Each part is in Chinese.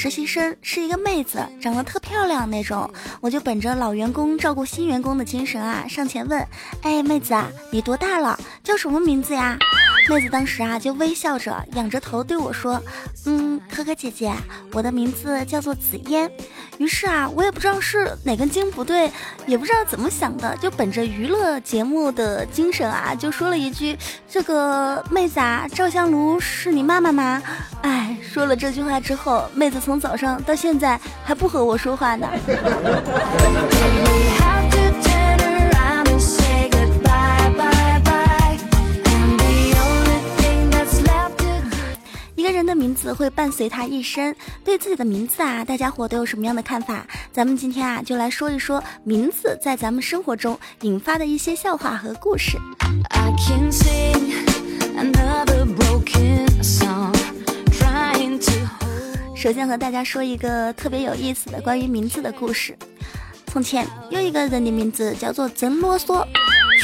实习生，是一个妹子，长得特漂亮那种。我就本着老员工照顾新员工的精神啊，上前问：“哎，妹子啊，你多大了？叫什么名字呀？”妹子当时啊就微笑着，仰着头对我说：“嗯，可可姐姐，我的名字叫做紫嫣。”于是啊，我也不知道是哪根筋不对，也不知道怎么想的，就本着娱乐节目的精神啊，就说了一句：“这个妹子啊，赵香炉是你妈妈吗？”哎，说了这句话之后，妹子从早上到现在还不和我说话呢。人的名字会伴随他一生。对自己的名字啊，大家伙都有什么样的看法？咱们今天啊，就来说一说名字在咱们生活中引发的一些笑话和故事。首先和大家说一个特别有意思的关于名字的故事。从前有一个人的名字叫做真啰嗦。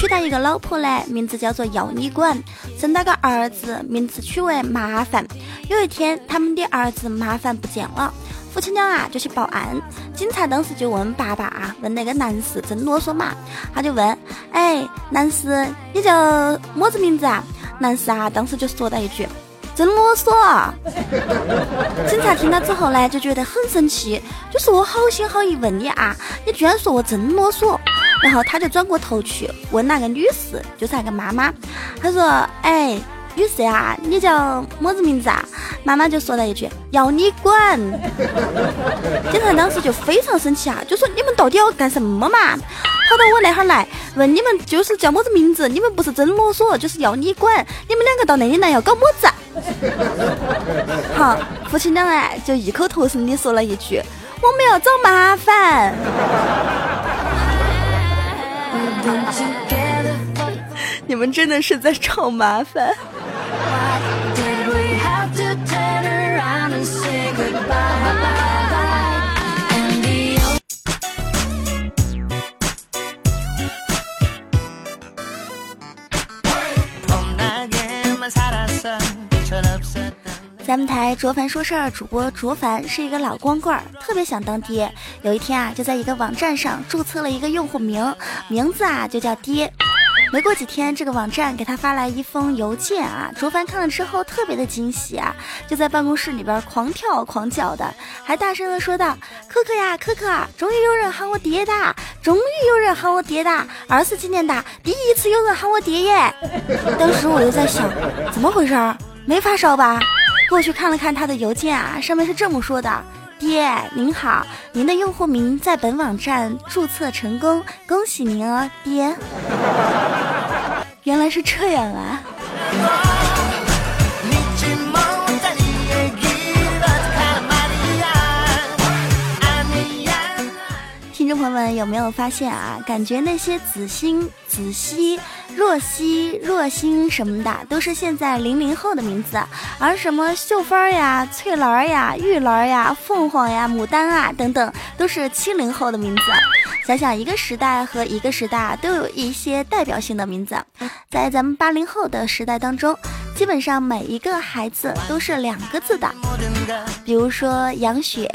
娶到一个老婆呢，名字叫做要你管；生了个儿子，名字取为麻烦。有一天，他们的儿子麻烦不见了，夫妻俩啊就去报案。警察当时就问爸爸啊，问那个男士真啰嗦嘛？他就问：哎，男士，你叫么子名字啊？男士啊，当时就说了一句：真啰嗦。警察听了之后呢，就觉得很生气，就是我好心好意问你啊，你居然说我真啰嗦。然后他就转过头去问那个女士，就是那个妈妈，他说：“哎，女士呀，你叫么子名字啊？”妈妈就说了一句：“要你管。” 警察当时就非常生气啊，就说：“你们到底要干什么嘛？跑到我那哈来问你们就是叫么子名字？你们不是真啰嗦，就是要你管。你们两个到那里来要搞么子？” 好，夫妻俩哎就异口同声的说了一句：“我们要找麻烦。” 你们真的是在找麻烦。咱们台卓凡说事儿主播卓凡是一个老光棍儿，特别想当爹。有一天啊，就在一个网站上注册了一个用户名，名字啊就叫爹。没过几天，这个网站给他发来一封邮件啊，卓凡看了之后特别的惊喜啊，就在办公室里边狂跳狂叫的，还大声的说道：“可可呀，可可，终于有人喊我爹的，终于有人喊我爹的，二十几年的第一次有人喊我爹耶！”当时我就在想，怎么回事儿？没发烧吧？过去看了看他的邮件啊，上面是这么说的：“爹，您好，您的用户名在本网站注册成功，恭喜您哦，爹。”原来是这样啊！听众朋友们有没有发现啊？感觉那些子欣、子熙。若曦、若星什么的，都是现在零零后的名字，而什么秀芬呀、翠兰呀、玉兰呀、凤凰呀、牡丹啊等等，都是七零后的名字。想想一个时代和一个时代都有一些代表性的名字，在咱们八零后的时代当中，基本上每一个孩子都是两个字的，比如说杨雪、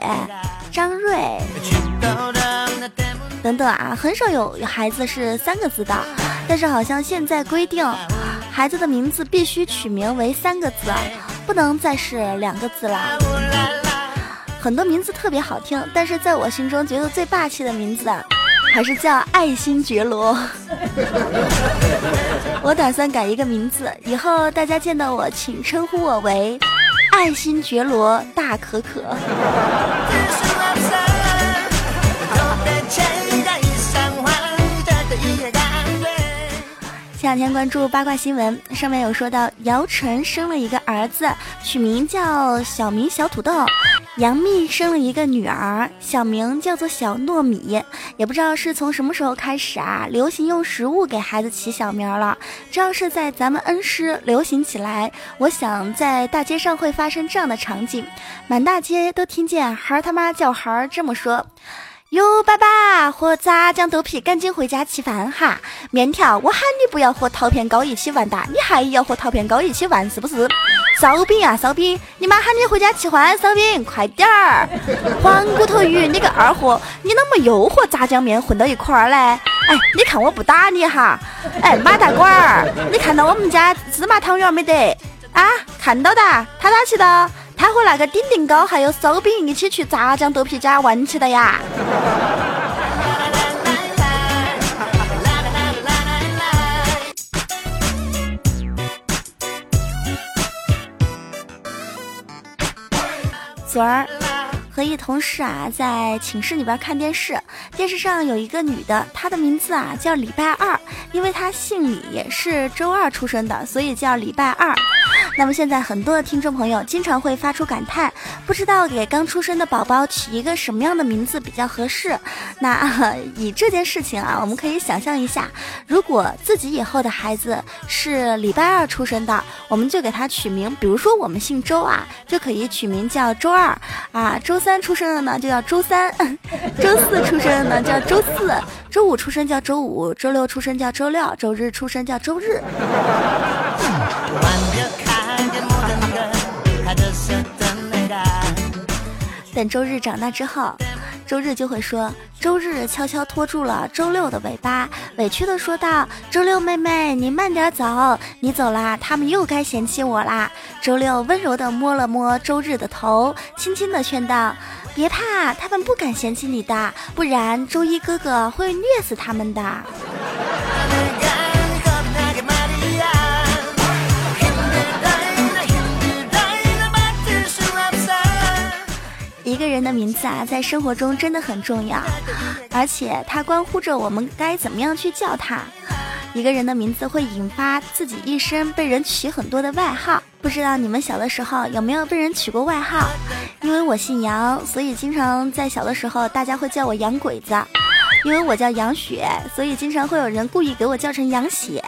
张瑞等等啊，很少有孩子是三个字的。但是好像现在规定，孩子的名字必须取名为三个字，不能再是两个字了。很多名字特别好听，但是在我心中觉得最霸气的名字啊，还是叫爱新觉罗。我打算改一个名字，以后大家见到我，请称呼我为爱新觉罗大可可。两天关注八卦新闻，上面有说到姚晨生了一个儿子，取名叫小明小土豆；杨幂生了一个女儿，小名叫做小糯米。也不知道是从什么时候开始啊，流行用食物给孩子起小名了。只要是在咱们恩施流行起来，我想在大街上会发生这样的场景：满大街都听见孩儿他妈叫孩儿这么说。哟，爸爸和炸酱豆皮，赶紧回家吃饭哈！面条，我喊你不要和陶片糕一起玩哒，你还要和陶片糕一起玩是不是？烧饼啊，烧饼，你妈喊你回家吃欢烧饼，快点儿！黄骨头鱼，你个二货，你怎么又和炸酱面混到一块儿嘞？哎，你看我不打你哈！哎，马大管儿，你看到我们家芝麻汤圆没得？啊，看到的，他哪去的？他和那个顶顶糕还有烧饼一起去炸酱豆皮家玩去的呀。昨儿。和一同事啊，在寝室里边看电视，电视上有一个女的，她的名字啊叫礼拜二，因为她姓李，是周二出生的，所以叫礼拜二。那么现在很多的听众朋友经常会发出感叹，不知道给刚出生的宝宝取一个什么样的名字比较合适。那以这件事情啊，我们可以想象一下，如果自己以后的孩子是礼拜二出生的，我们就给他取名，比如说我们姓周啊，就可以取名叫周二啊，周三。出生的呢就叫周三，周四出生的呢叫周四，周五出生叫周五，周六出生叫周六，周日出生叫周日。等周日长大之后。周日就会说，周日悄悄拖住了周六的尾巴，委屈的说道：“周六妹妹，你慢点走，你走啦，他们又该嫌弃我啦。”周六温柔的摸了摸周日的头，轻轻的劝道：“别怕，他们不敢嫌弃你的，不然周一哥哥会虐死他们的。”一个人的名字啊，在生活中真的很重要，而且它关乎着我们该怎么样去叫他。一个人的名字会引发自己一生被人取很多的外号，不知道你们小的时候有没有被人取过外号？因为我姓杨，所以经常在小的时候大家会叫我杨鬼子；因为我叫杨雪，所以经常会有人故意给我叫成杨血。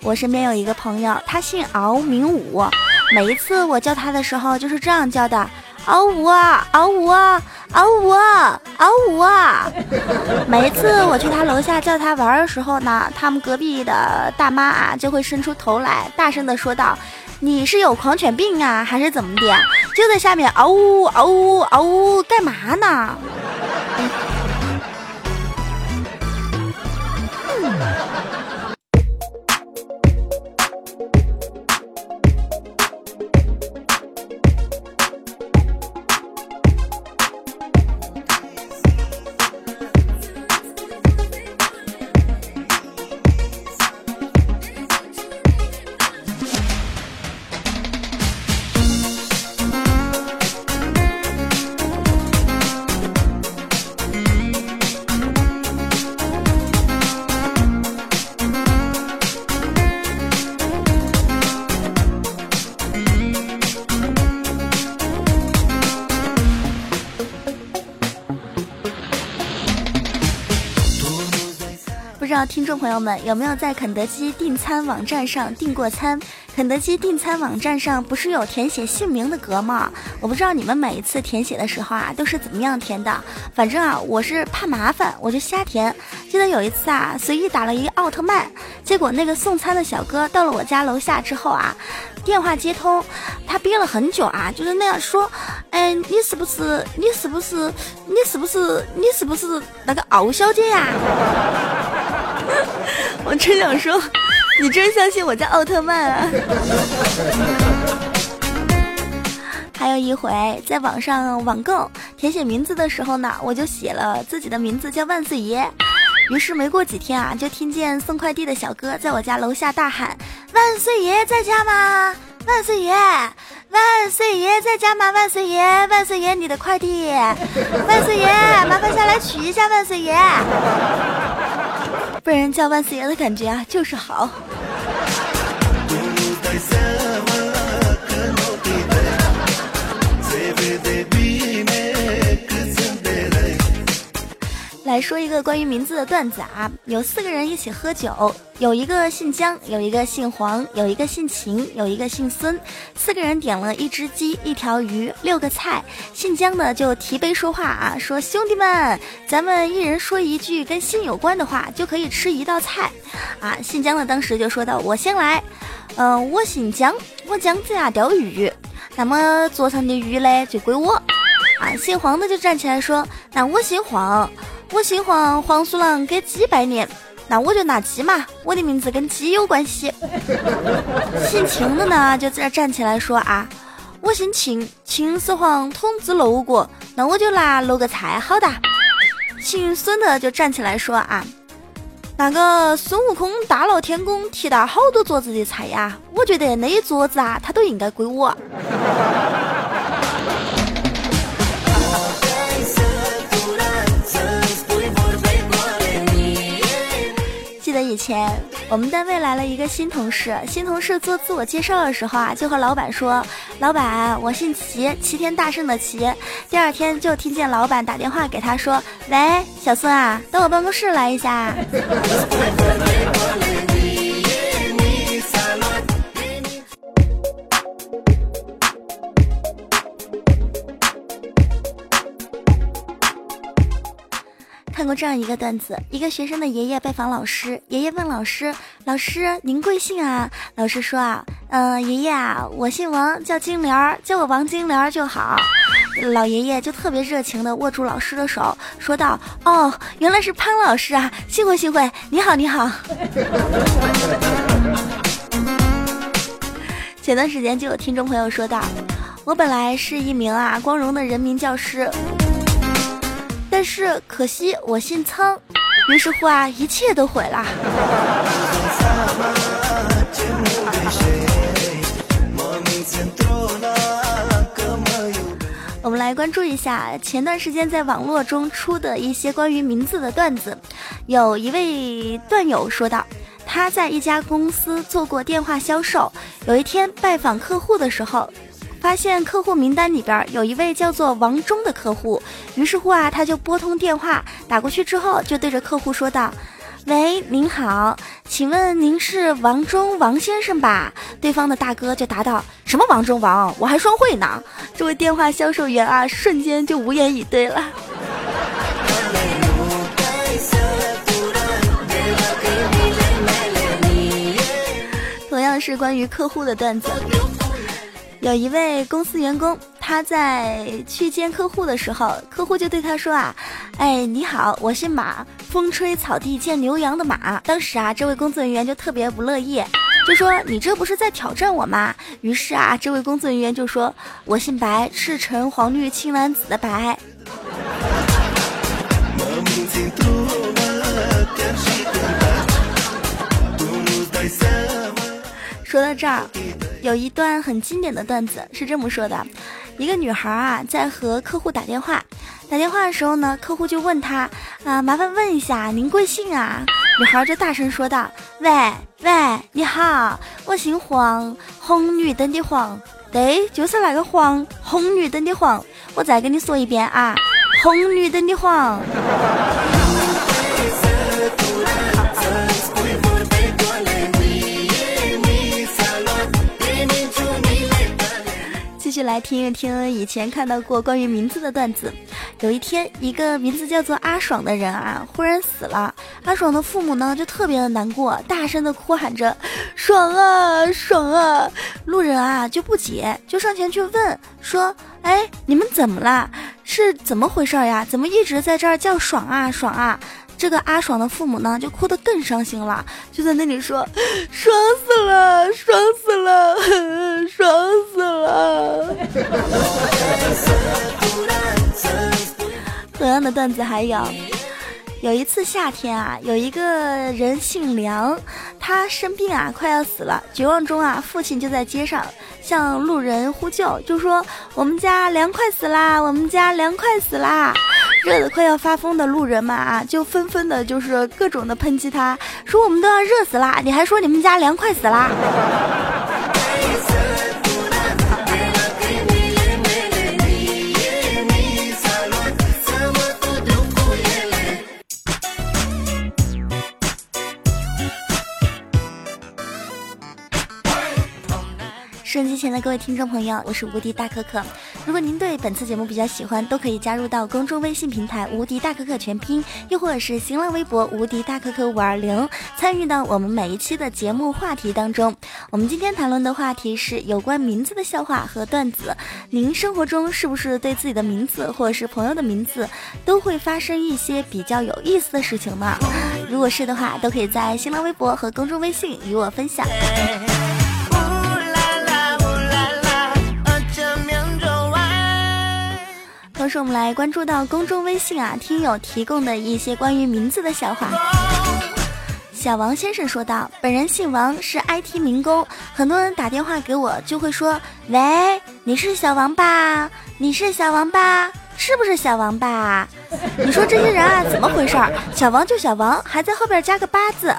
我身边有一个朋友，他姓敖，名武。每一次我叫他的时候，就是这样叫的：嗷呜啊，嗷呜啊，嗷呜啊，嗷呜啊。每一次我去他楼下叫他玩的时候呢，他们隔壁的大妈啊就会伸出头来，大声的说道：“你是有狂犬病啊，还是怎么的？就在下面嗷呜嗷呜嗷呜，干嘛呢？”听众朋友们，有没有在肯德基订餐网站上订过餐？肯德基订餐网站上不是有填写姓名的格吗？我不知道你们每一次填写的时候啊，都是怎么样填的。反正啊，我是怕麻烦，我就瞎填。记得有一次啊，随意打了一个奥特曼，结果那个送餐的小哥到了我家楼下之后啊，电话接通，他憋了很久啊，就是那样说：“哎，你是不是？你是不是？你是不是？你是不是那个奥小姐呀？”我真想说，你真相信我叫奥特曼啊？还有一回在网上网购填写名字的时候呢，我就写了自己的名字叫万岁爷。于是没过几天啊，就听见送快递的小哥在我家楼下大喊：“万岁爷在家吗？万岁爷，万岁爷在家吗？万岁爷，万岁爷，你的快递，万岁爷，麻烦下来取一下，万岁爷。”被人叫万岁爷的感觉啊，就是好。来说一个关于名字的段子啊，有四个人一起喝酒，有一个姓姜，有一个姓黄，有一个姓秦，有一个姓孙。四个人点了一只鸡、一条鱼、六个菜。姓姜的就提杯说话啊，说兄弟们，咱们一人说一句跟心有关的话，就可以吃一道菜。啊，姓姜的当时就说道：“我先来，嗯，我姓姜，我姜子牙钓鱼，那么桌上的鱼嘞就归我。”啊，姓黄的就站起来说：“那我姓黄。”我姓黄，黄鼠狼给鸡拜年，那我就拿鸡嘛，我的名字跟鸡有关系。姓秦的呢，就在这站起来说啊，我姓秦，秦始皇统治六国，那我就拿六个菜，好的。姓孙的就站起来说啊，那个孙悟空大闹天宫提到好多桌子的菜呀，我觉得那一桌子啊，他都应该归我。以前我们单位来了一个新同事，新同事做自我介绍的时候啊，就和老板说：“老板，我姓齐，齐天大圣的齐。”第二天就听见老板打电话给他说：“喂，小孙啊，到我办公室来一下。”看过这样一个段子：一个学生的爷爷拜访老师，爷爷问老师：“老师，您贵姓啊？”老师说：“啊，嗯，爷爷啊，我姓王，叫金莲儿，叫我王金莲儿就好。”老爷爷就特别热情地握住老师的手，说道：“哦，原来是潘老师啊，幸会幸会，你好你好。”前段时间就有听众朋友说道：“我本来是一名啊光荣的人民教师。”但是可惜我姓苍，于是乎啊，一切都毁了。我们来关注一下前段时间在网络中出的一些关于名字的段子。有一位段友说道，他在一家公司做过电话销售，有一天拜访客户的时候。发现客户名单里边有一位叫做王忠的客户，于是乎啊，他就拨通电话打过去之后，就对着客户说道：“喂，您好，请问您是王忠王先生吧？”对方的大哥就答道：“什么王忠王？我还双汇呢。”这位电话销售员啊，瞬间就无言以对了。同样是关于客户的段子。有一位公司员工，他在去见客户的时候，客户就对他说啊，哎，你好，我姓马，风吹草低见牛羊的马。当时啊，这位工作人员就特别不乐意，就说你这不是在挑战我吗？于是啊，这位工作人员就说，我姓白，赤橙黄绿青蓝紫的白。说到这儿。有一段很经典的段子是这么说的：一个女孩啊，在和客户打电话，打电话的时候呢，客户就问她啊，麻烦问一下您贵姓啊？女孩就大声说道：喂喂，你好，我姓黄，红绿灯的黄，对，就是那个黄，红绿灯的黄。我再跟你说一遍啊，红绿灯的黄。来听一听以前看到过关于名字的段子。有一天，一个名字叫做阿爽的人啊，忽然死了。阿爽的父母呢，就特别的难过，大声的哭喊着：“爽啊，爽啊！”路人啊就不解，就上前去问说：“哎，你们怎么了？是怎么回事呀？怎么一直在这儿叫爽啊，爽啊？”这个阿爽的父母呢，就哭得更伤心了，就在那里说：“爽死了，爽死了，爽死了。”同样的段子还有，有一次夏天啊，有一个人姓梁，他生病啊，快要死了，绝望中啊，父亲就在街上向路人呼救，就说：“我们家凉快死啦，我们家凉快死啦。”热的快要发疯的路人们啊，就纷纷的就是各种的抨击他，说我们都要热死啦，你还说你们家凉快死啦。机前的各位听众朋友，我是无敌大可可。如果您对本次节目比较喜欢，都可以加入到公众微信平台“无敌大可可全拼”，又或者是新浪微博“无敌大可可五二零”，参与到我们每一期的节目话题当中。我们今天谈论的话题是有关名字的笑话和段子。您生活中是不是对自己的名字或者是朋友的名字都会发生一些比较有意思的事情呢？如果是的话，都可以在新浪微博和公众微信与我分享。同时，我们来关注到公众微信啊，听友提供的一些关于名字的笑话。小王先生说道：“本人姓王，是 IT 民工，很多人打电话给我就会说，喂，你是小王吧？你是小王吧？是不是小王吧？你说这些人啊，怎么回事？小王就小王，还在后边加个八字。”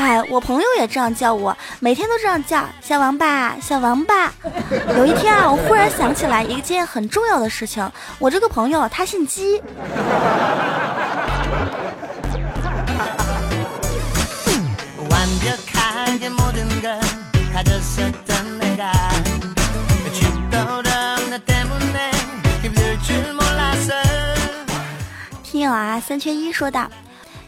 哎，我朋友也这样叫我，每天都这样叫小王八，小王八。有一天啊，我忽然想起来一件很重要的事情，我这个朋友他姓鸡。听友啊，三缺一说道。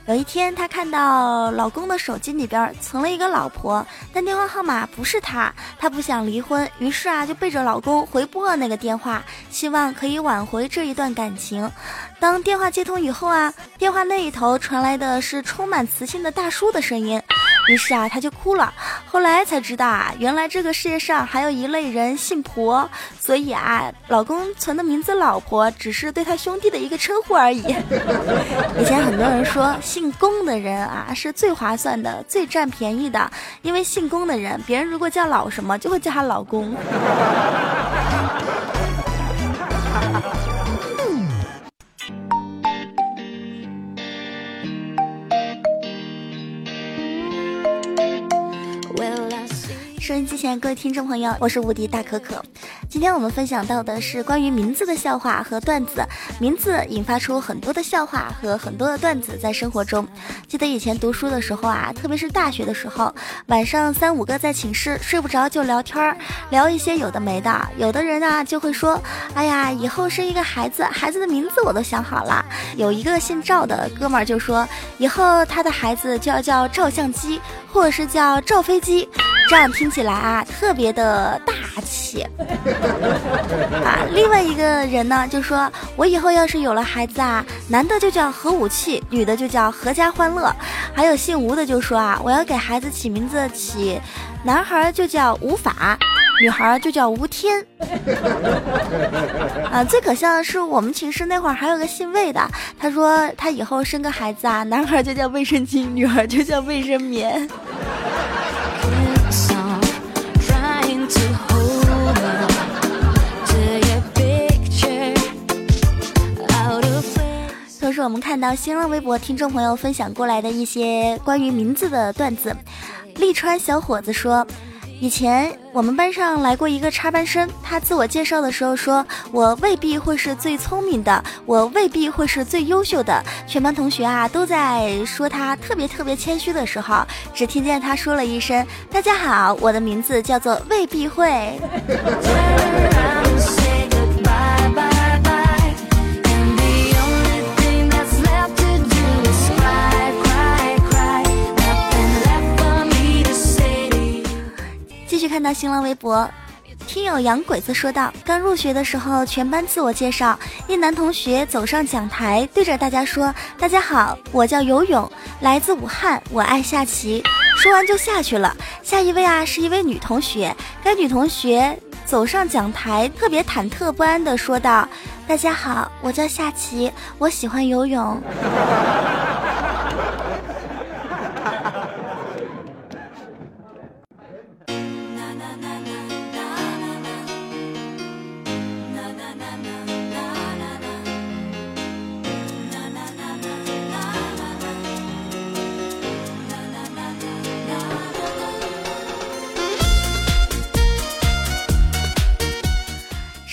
有一天，她看到老公的手机里边存了一个老婆，但电话号码不是她，她不想离婚，于是啊就背着老公回拨了那个电话，希望可以挽回这一段感情。当电话接通以后啊，电话那一头传来的是充满磁性的大叔的声音。于是啊，她就哭了。后来才知道啊，原来这个世界上还有一类人姓婆，所以啊，老公存的名字“老婆”只是对他兄弟的一个称呼而已。以前很多人说姓龚的人啊是最划算的、最占便宜的，因为姓龚的人，别人如果叫老什么，就会叫他老公。收音机前各位听众朋友，我是无敌大可可。今天我们分享到的是关于名字的笑话和段子。名字引发出很多的笑话和很多的段子，在生活中。记得以前读书的时候啊，特别是大学的时候，晚上三五个在寝室睡不着就聊天儿，聊一些有的没的。有的人啊就会说：“哎呀，以后生一个孩子，孩子的名字我都想好了。”有一个姓赵的哥们儿就说：“以后他的孩子就要叫照相机，或者是叫照飞机。”这样听起来啊，特别的大气啊！另外一个人呢，就说我以后要是有了孩子啊，男的就叫核武器，女的就叫阖家欢乐。还有姓吴的就说啊，我要给孩子起名字起，男孩就叫吴法，女孩就叫吴天。啊，最可笑的是我们寝室那会儿还有个姓魏的，他说他以后生个孩子啊，男孩就叫卫生巾，女孩就叫卫生棉。我们看到新浪微博听众朋友分享过来的一些关于名字的段子。利川小伙子说。以前我们班上来过一个插班生，他自我介绍的时候说：“我未必会是最聪明的，我未必会是最优秀的。”全班同学啊都在说他特别特别谦虚的时候，只听见他说了一声：“大家好，我的名字叫做未必会。”新浪微博，听友洋鬼子说道：刚入学的时候，全班自我介绍，一男同学走上讲台，对着大家说：“大家好，我叫游泳，来自武汉，我爱下棋。”说完就下去了。下一位啊，是一位女同学，该女同学走上讲台，特别忐忑不安的说道：“大家好，我叫下棋，我喜欢游泳。”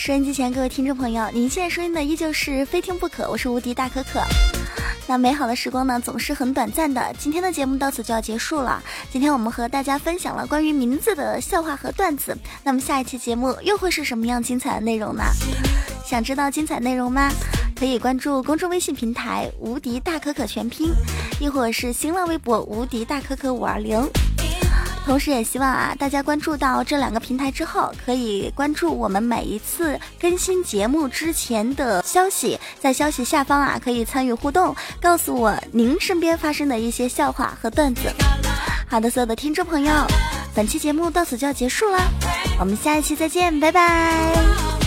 收音机前各位听众朋友，您现在收听的依旧是非听不可，我是无敌大可可。那美好的时光呢，总是很短暂的。今天的节目到此就要结束了。今天我们和大家分享了关于名字的笑话和段子。那么下一期节目又会是什么样精彩的内容呢？想知道精彩内容吗？可以关注公众微信平台“无敌大可可全拼”，亦或是新浪微博“无敌大可可五二零”。同时，也希望啊，大家关注到这两个平台之后，可以关注我们每一次更新节目之前的消息，在消息下方啊，可以参与互动，告诉我您身边发生的一些笑话和段子。好的，所有的听众朋友，本期节目到此就要结束了，我们下一期再见，拜拜。